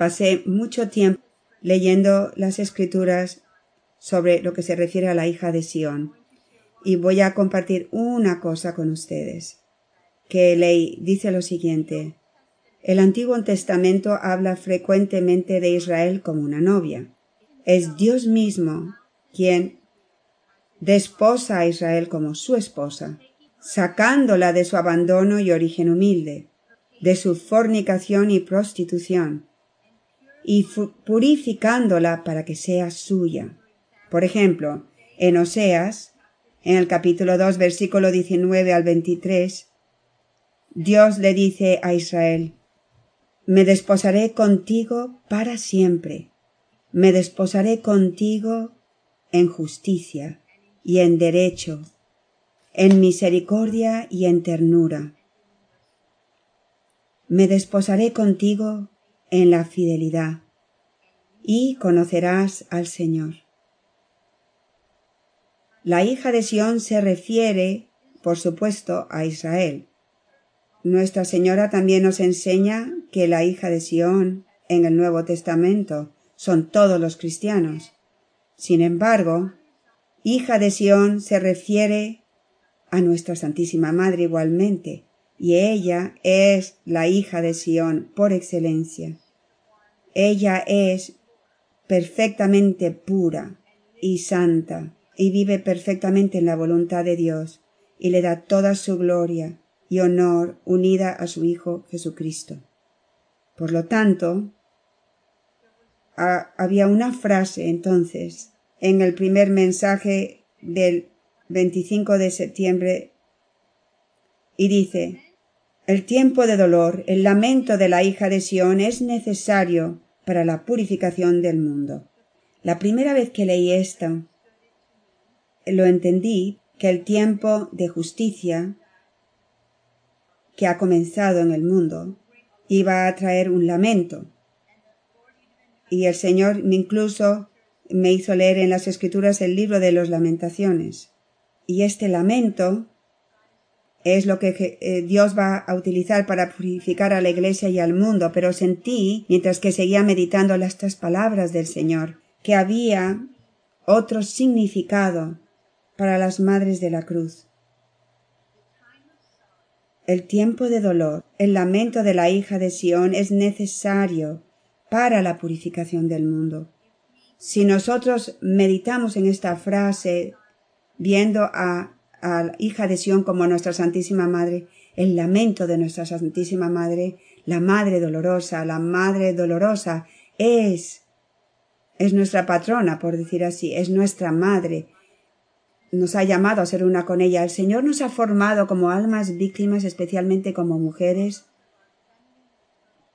pasé mucho tiempo leyendo las escrituras sobre lo que se refiere a la hija de Sión. Y voy a compartir una cosa con ustedes. Que ley dice lo siguiente. El Antiguo Testamento habla frecuentemente de Israel como una novia. Es Dios mismo quien desposa a Israel como su esposa, sacándola de su abandono y origen humilde, de su fornicación y prostitución, y purificándola para que sea suya. Por ejemplo, en Oseas, en el capítulo 2, versículo 19 al 23, Dios le dice a Israel, Me desposaré contigo para siempre, me desposaré contigo en justicia y en derecho, en misericordia y en ternura. Me desposaré contigo en la fidelidad, y conocerás al Señor. La hija de Sión se refiere, por supuesto, a Israel. Nuestra Señora también nos enseña que la hija de Sión en el Nuevo Testamento son todos los cristianos. Sin embargo, hija de Sión se refiere a nuestra Santísima Madre igualmente, y ella es la hija de Sión por excelencia. Ella es perfectamente pura y santa, y vive perfectamente en la voluntad de Dios, y le da toda su gloria y honor unida a su Hijo Jesucristo. Por lo tanto, había una frase entonces en el primer mensaje del 25 de septiembre y dice, el tiempo de dolor, el lamento de la hija de Sión es necesario para la purificación del mundo. La primera vez que leí esto, lo entendí que el tiempo de justicia que ha comenzado en el mundo iba a traer un lamento. Y el Señor incluso me hizo leer en las Escrituras el libro de los lamentaciones. Y este lamento es lo que eh, Dios va a utilizar para purificar a la iglesia y al mundo, pero sentí, mientras que seguía meditando estas palabras del Señor, que había otro significado para las madres de la cruz. El tiempo de dolor, el lamento de la hija de Sión es necesario para la purificación del mundo. Si nosotros meditamos en esta frase, viendo a, a hija de Sión como nuestra Santísima Madre, el lamento de nuestra Santísima Madre, la Madre dolorosa, la Madre dolorosa es es nuestra patrona, por decir así, es nuestra madre, nos ha llamado a ser una con ella. El Señor nos ha formado como almas víctimas, especialmente como mujeres,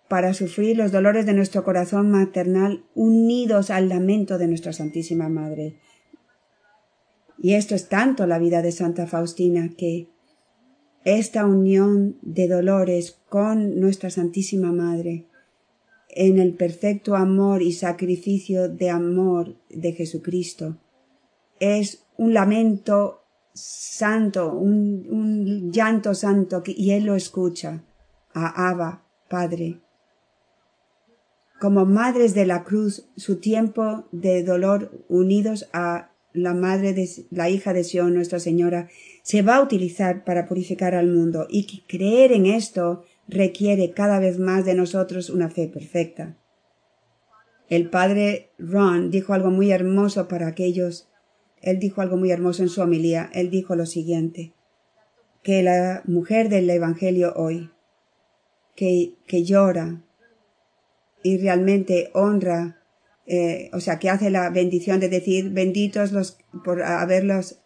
para sufrir los dolores de nuestro corazón maternal unidos al lamento de nuestra Santísima Madre. Y esto es tanto la vida de Santa Faustina que esta unión de dolores con nuestra Santísima Madre en el perfecto amor y sacrificio de amor de Jesucristo es un lamento santo, un, llanto santo, y Él lo escucha. A Abba, Padre. Como madres de la cruz, su tiempo de dolor unidos a la madre de la hija de Sion, Nuestra Señora, se va a utilizar para purificar al mundo y que creer en esto requiere cada vez más de nosotros una fe perfecta. El padre Ron dijo algo muy hermoso para aquellos él dijo algo muy hermoso en su homilía. Él dijo lo siguiente, que la mujer del Evangelio hoy, que, que llora y realmente honra, eh, o sea, que hace la bendición de decir benditos los por haberlos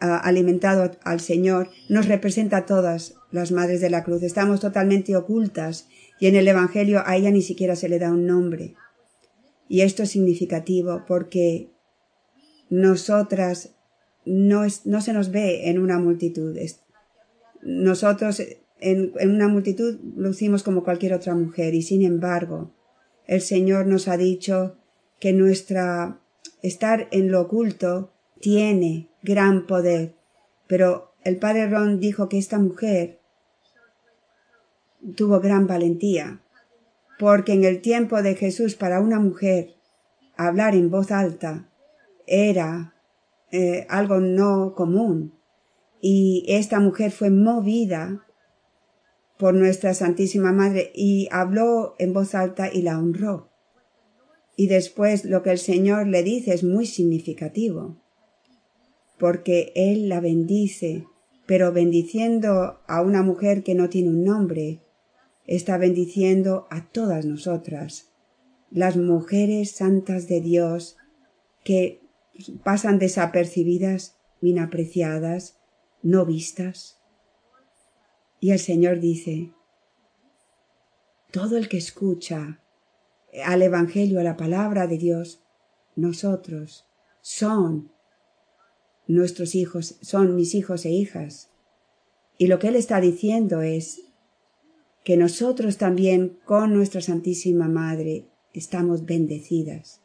alimentado al Señor, nos representa a todas las madres de la cruz. Estamos totalmente ocultas y en el Evangelio a ella ni siquiera se le da un nombre. Y esto es significativo porque nosotras no, no se nos ve en una multitud. Nosotros en, en una multitud lucimos como cualquier otra mujer y sin embargo el Señor nos ha dicho que nuestra estar en lo oculto tiene gran poder. Pero el padre Ron dijo que esta mujer tuvo gran valentía porque en el tiempo de Jesús para una mujer hablar en voz alta era eh, algo no común y esta mujer fue movida por nuestra Santísima Madre y habló en voz alta y la honró. Y después lo que el Señor le dice es muy significativo, porque Él la bendice, pero bendiciendo a una mujer que no tiene un nombre, está bendiciendo a todas nosotras, las mujeres santas de Dios que pasan desapercibidas, inapreciadas, no vistas. Y el Señor dice, todo el que escucha al Evangelio, a la palabra de Dios, nosotros son nuestros hijos, son mis hijos e hijas. Y lo que Él está diciendo es que nosotros también con nuestra Santísima Madre estamos bendecidas.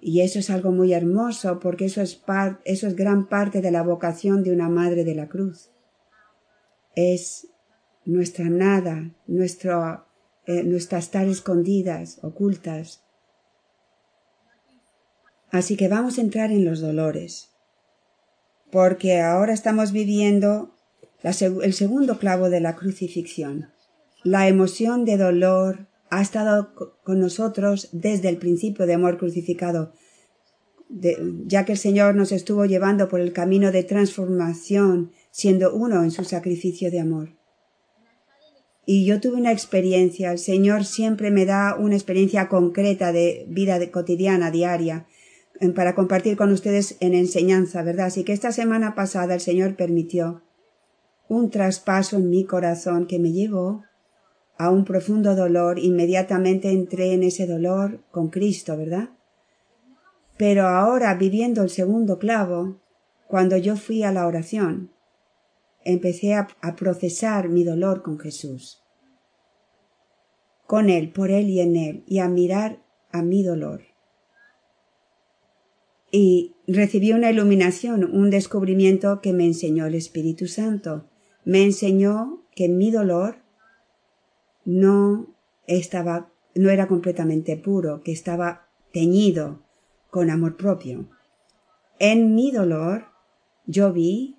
Y eso es algo muy hermoso porque eso es, eso es gran parte de la vocación de una Madre de la Cruz. Es nuestra nada, nuestro, eh, nuestras estar escondidas, ocultas. Así que vamos a entrar en los dolores, porque ahora estamos viviendo el segundo clavo de la crucifixión. La emoción de dolor ha estado con nosotros desde el principio de amor crucificado, ya que el Señor nos estuvo llevando por el camino de transformación, siendo uno en su sacrificio de amor. Y yo tuve una experiencia, el Señor siempre me da una experiencia concreta de vida cotidiana, diaria, para compartir con ustedes en enseñanza, ¿verdad? Así que esta semana pasada el Señor permitió un traspaso en mi corazón que me llevó a un profundo dolor. Inmediatamente entré en ese dolor con Cristo, ¿verdad? Pero ahora, viviendo el segundo clavo, cuando yo fui a la oración, empecé a, procesar mi dolor con Jesús. Con Él, por Él y en Él, y a mirar a mi dolor. Y recibí una iluminación, un descubrimiento que me enseñó el Espíritu Santo. Me enseñó que mi dolor no estaba, no era completamente puro, que estaba teñido con amor propio. En mi dolor yo vi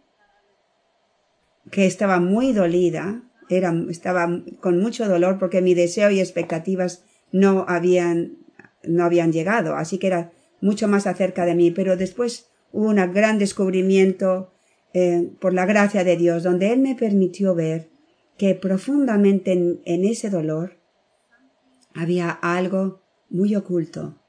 que estaba muy dolida, era, estaba con mucho dolor porque mi deseo y expectativas no habían, no habían llegado, así que era mucho más acerca de mí, pero después hubo un gran descubrimiento eh, por la gracia de Dios, donde Él me permitió ver que profundamente en ese dolor había algo muy oculto,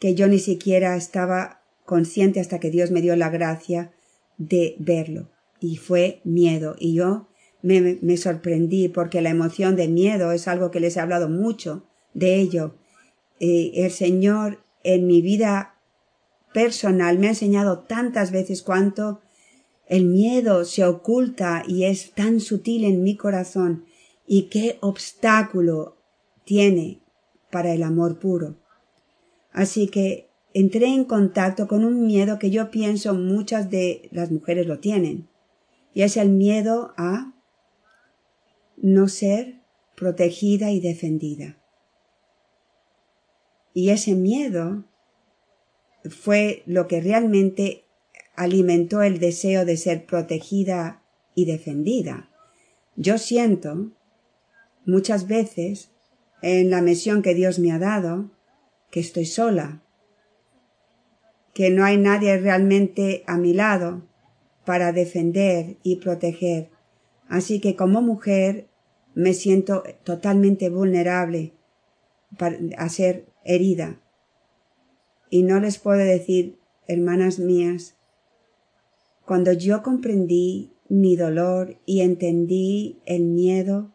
que yo ni siquiera estaba consciente hasta que Dios me dio la gracia de verlo y fue miedo. Y yo me, me, sorprendí porque la emoción de miedo es algo que les he hablado mucho de ello. Eh, el Señor en mi vida personal me ha enseñado tantas veces cuánto el miedo se oculta y es tan sutil en mi corazón y qué obstáculo tiene para el amor puro. Así que entré en contacto con un miedo que yo pienso muchas de las mujeres lo tienen y es el miedo a no ser protegida y defendida. Y ese miedo fue lo que realmente alimentó el deseo de ser protegida y defendida. Yo siento muchas veces en la misión que Dios me ha dado que estoy sola, que no hay nadie realmente a mi lado para defender y proteger. Así que como mujer me siento totalmente vulnerable a ser herida. Y no les puedo decir, hermanas mías, cuando yo comprendí mi dolor y entendí el miedo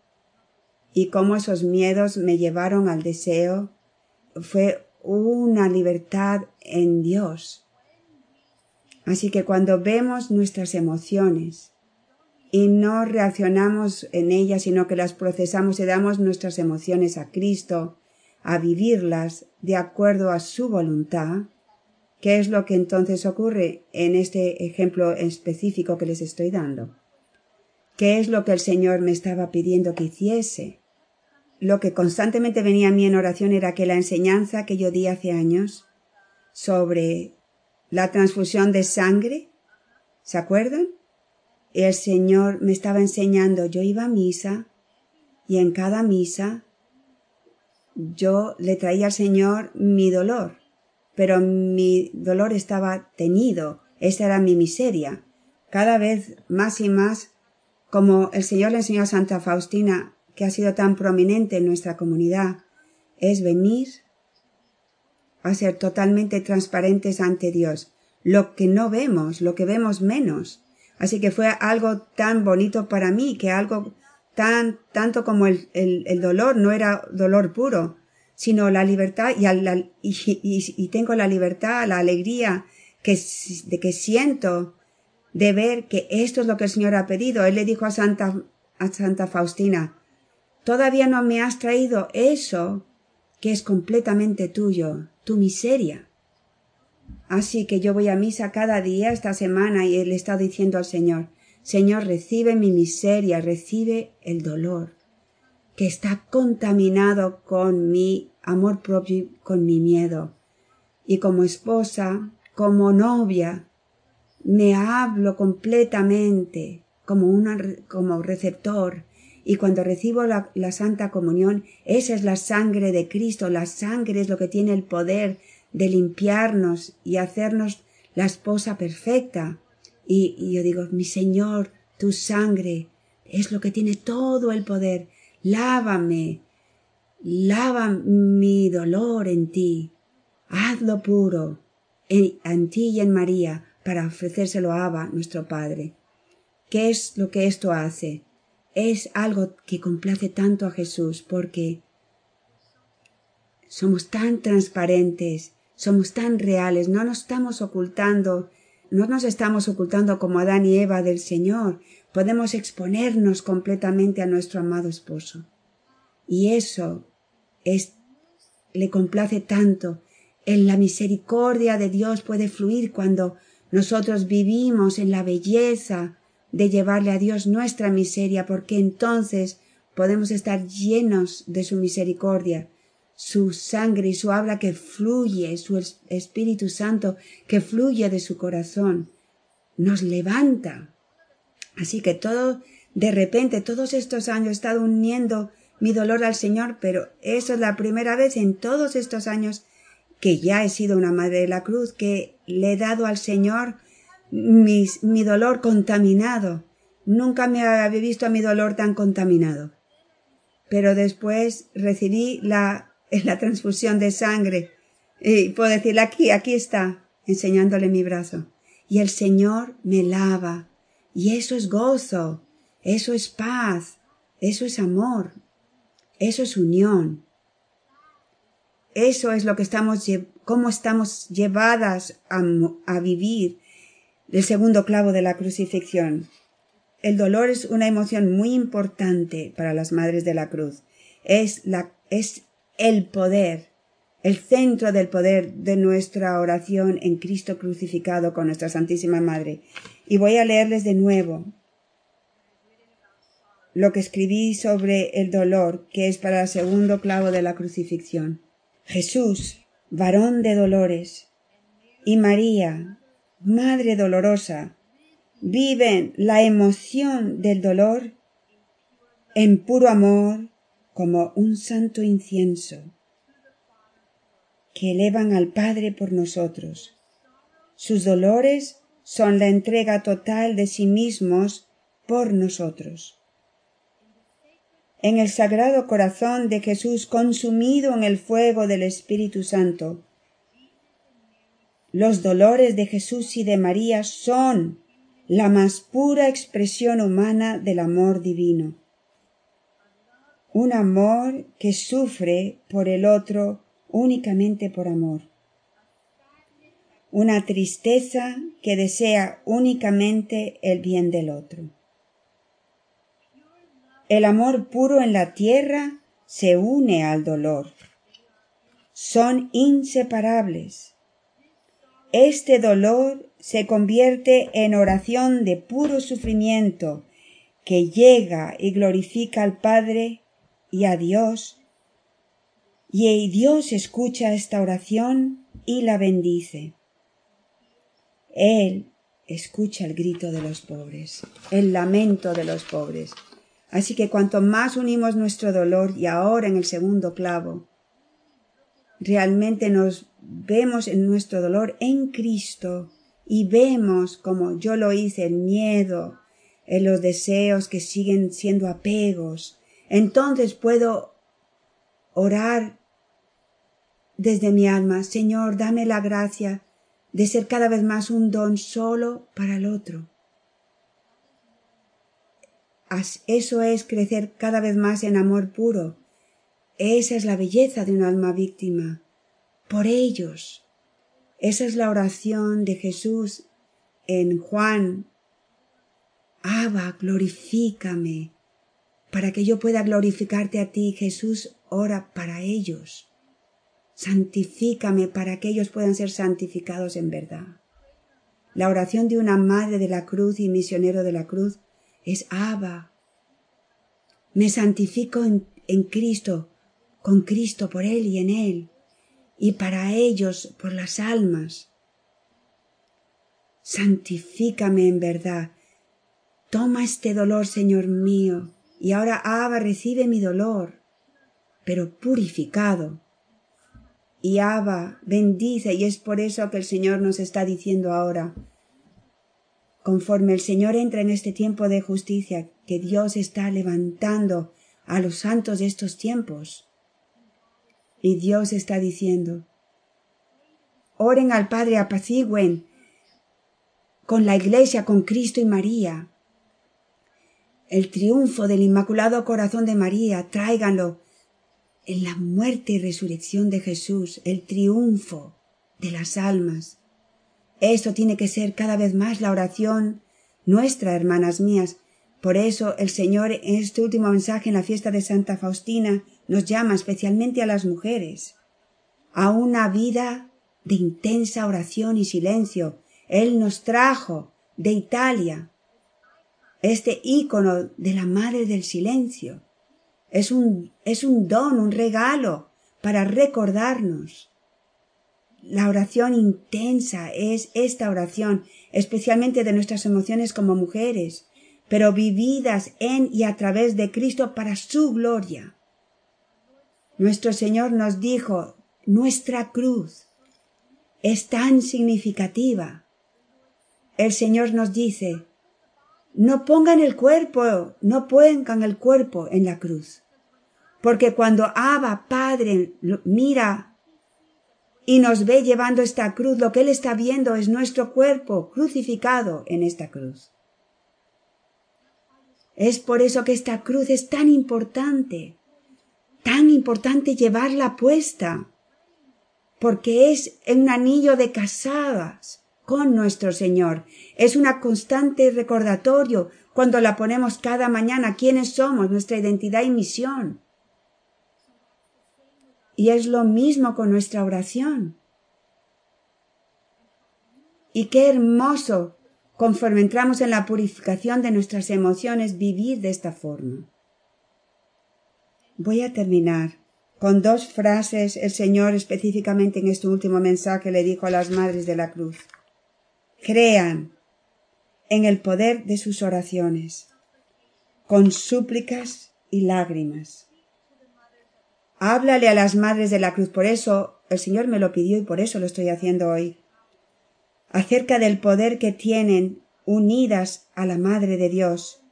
y cómo esos miedos me llevaron al deseo, fue una libertad en Dios Así que cuando vemos nuestras emociones y no reaccionamos en ellas, sino que las procesamos y damos nuestras emociones a Cristo, a vivirlas de acuerdo a su voluntad, ¿qué es lo que entonces ocurre en este ejemplo específico que les estoy dando? ¿Qué es lo que el Señor me estaba pidiendo que hiciese? lo que constantemente venía a mí en oración era que la enseñanza que yo di hace años sobre la transfusión de sangre, ¿se acuerdan? El Señor me estaba enseñando, yo iba a misa y en cada misa yo le traía al Señor mi dolor, pero mi dolor estaba tenido, esa era mi miseria. Cada vez más y más, como el Señor le enseñó a Santa Faustina, que ha sido tan prominente en nuestra comunidad, es venir a ser totalmente transparentes ante Dios. Lo que no vemos, lo que vemos menos. Así que fue algo tan bonito para mí, que algo tan, tanto como el, el, dolor no era dolor puro, sino la libertad y, y, y, tengo la libertad, la alegría que, de que siento de ver que esto es lo que el Señor ha pedido. Él le dijo a Santa, a Santa Faustina, todavía no me has traído eso que es completamente tuyo, tu miseria. Así que yo voy a misa cada día esta semana y le estado diciendo al Señor, Señor, recibe mi miseria, recibe el dolor, que está contaminado con mi amor propio, con mi miedo. Y como esposa, como novia, me hablo completamente como una, como receptor. Y cuando recibo la, Santa Comunión, esa es la sangre de Cristo. La sangre es lo que tiene el poder de limpiarnos y hacernos la esposa perfecta. Y, yo digo, mi Señor, tu sangre es lo que tiene todo el poder. Lávame, lava mi dolor en ti. Hazlo puro en, en ti y en María para ofrecérselo a Abba, nuestro Padre. ¿Qué es lo que esto hace? Es algo que complace tanto a Jesús porque somos tan transparentes, somos tan reales, no nos estamos ocultando no nos estamos ocultando como Adán y Eva del Señor. Podemos exponernos completamente a nuestro amado esposo. Y eso es, le complace tanto. En la misericordia de Dios puede fluir cuando nosotros vivimos en la belleza de llevarle a Dios nuestra miseria, porque entonces podemos estar llenos de su misericordia su sangre y su habla que fluye, su Espíritu Santo que fluye de su corazón, nos levanta. Así que todo, de repente, todos estos años he estado uniendo mi dolor al Señor, pero eso es la primera vez en todos estos años que ya he sido una madre de la cruz, que le he dado al Señor mi, mi dolor contaminado. Nunca me había visto a mi dolor tan contaminado. Pero después recibí la la transfusión de sangre. Y puedo decirle aquí, aquí está, enseñándole mi brazo. Y el Señor me lava. Y eso es gozo, eso es paz, eso es amor, eso es unión. Eso es lo que estamos, cómo estamos llevadas a, a vivir el segundo clavo de la crucifixión. El dolor es una emoción muy importante para las madres de la cruz. Es la, es el poder, el centro del poder de nuestra oración en Cristo crucificado con nuestra Santísima Madre. Y voy a leerles de nuevo lo que escribí sobre el dolor, que es para el segundo clavo de la crucifixión. Jesús, varón de dolores, y María, Madre dolorosa, viven la emoción del dolor en puro amor como un santo incienso que elevan al Padre por nosotros. Sus dolores son la entrega total de sí mismos por nosotros. En el sagrado corazón de Jesús consumido en el fuego del Espíritu Santo, los dolores de Jesús y de María son la más pura expresión humana del amor divino un amor que sufre por el otro únicamente por amor, una tristeza que desea únicamente el bien del otro. El amor puro en la tierra se une al dolor. Son inseparables. Este dolor se convierte en oración de puro sufrimiento que llega y glorifica al Padre y a Dios, y Dios escucha esta oración y la bendice. Él escucha el grito de los pobres, el lamento de los pobres. Así que cuanto más unimos nuestro dolor y ahora en el segundo clavo, realmente nos vemos en nuestro dolor en Cristo y vemos como yo lo hice el miedo, en los deseos que siguen siendo apegos, entonces puedo orar desde mi alma, Señor, dame la gracia de ser cada vez más un don solo para el otro. Eso es crecer cada vez más en amor puro. Esa es la belleza de un alma víctima. Por ellos. Esa es la oración de Jesús en Juan. Abba, glorifícame, para que yo pueda glorificarte a ti. Jesús ora para ellos. Santifícame para que ellos puedan ser santificados en verdad. La oración de una madre de la cruz y misionero de la cruz es Abba. Me santifico en, en Cristo, con Cristo por Él y en Él, y para ellos por las almas. Santifícame en verdad. Toma este dolor, Señor mío, y ahora Abba recibe mi dolor, pero purificado y Abba bendice y es por eso que el Señor nos está diciendo ahora, conforme el Señor entra en este tiempo de justicia, que Dios está levantando a los santos de estos tiempos. Y Dios está diciendo, oren al Padre, apacigüen con la Iglesia, con Cristo y María. El triunfo del Inmaculado Corazón de María, tráiganlo en la muerte y resurrección de Jesús, el triunfo de las almas. Esto tiene que ser cada vez más la oración nuestra, hermanas mías. Por eso el Señor en este último mensaje en la fiesta de Santa Faustina nos llama especialmente a las mujeres a una vida de intensa oración y silencio. Él nos trajo de Italia este ícono de la Madre del Silencio es un, es un don, un regalo para recordarnos. La oración intensa es esta oración, especialmente de nuestras emociones como mujeres, pero vividas en y a través de Cristo para su gloria. Nuestro Señor nos dijo, nuestra cruz es tan significativa. El Señor nos dice, no pongan el cuerpo, no pongan el cuerpo en la cruz. Porque cuando Abba, Padre, mira y nos ve llevando esta cruz, lo que Él está viendo es nuestro cuerpo crucificado en esta cruz. Es por eso que esta cruz es tan importante, tan importante llevarla puesta, porque es un anillo de casadas con nuestro Señor. Es una constante recordatorio cuando la ponemos cada mañana quiénes somos, nuestra identidad y misión. Y es lo mismo con nuestra oración. Y qué hermoso, conforme entramos en la purificación de nuestras emociones, vivir de esta forma. Voy a terminar con dos frases el Señor específicamente en este último mensaje le dijo a las madres de la cruz. Crean en el poder de sus oraciones, con súplicas y lágrimas. Háblale a las madres de la cruz. Por eso el Señor me lo pidió y por eso lo estoy haciendo hoy. Acerca del poder que tienen unidas a la Madre de Dios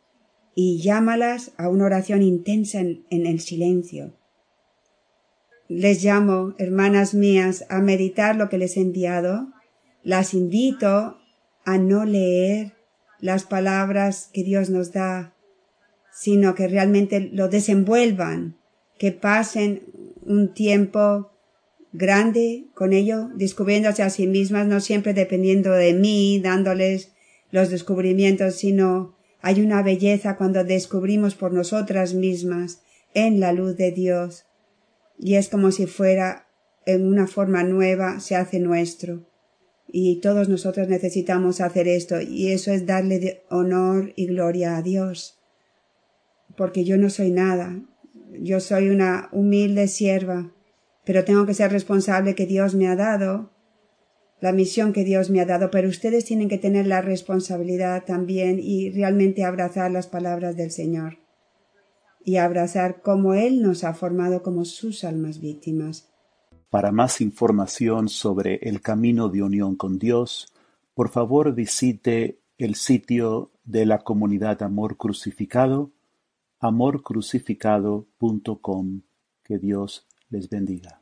y llámalas a una oración intensa en, el silencio. Les llamo, hermanas mías, a meditar lo que les he enviado. Las invito a no leer las palabras que Dios nos da, sino que realmente lo desenvuelvan que pasen un tiempo grande con ello, descubriéndose a sí mismas, no siempre dependiendo de mí, dándoles los descubrimientos, sino hay una belleza cuando descubrimos por nosotras mismas en la luz de Dios. Y es como si fuera en una forma nueva, se hace nuestro. Y todos nosotros necesitamos hacer esto, y eso es darle honor y gloria a Dios. Porque yo no soy nada, yo soy una humilde sierva, pero tengo que ser responsable que Dios me ha dado, la misión que Dios me ha dado, pero ustedes tienen que tener la responsabilidad también y realmente abrazar las palabras del Señor y abrazar cómo Él nos ha formado como sus almas víctimas. Para más información sobre el camino de unión con Dios, por favor visite el sitio de la comunidad Amor Crucificado, amorcrucificado.com. Que Dios les bendiga.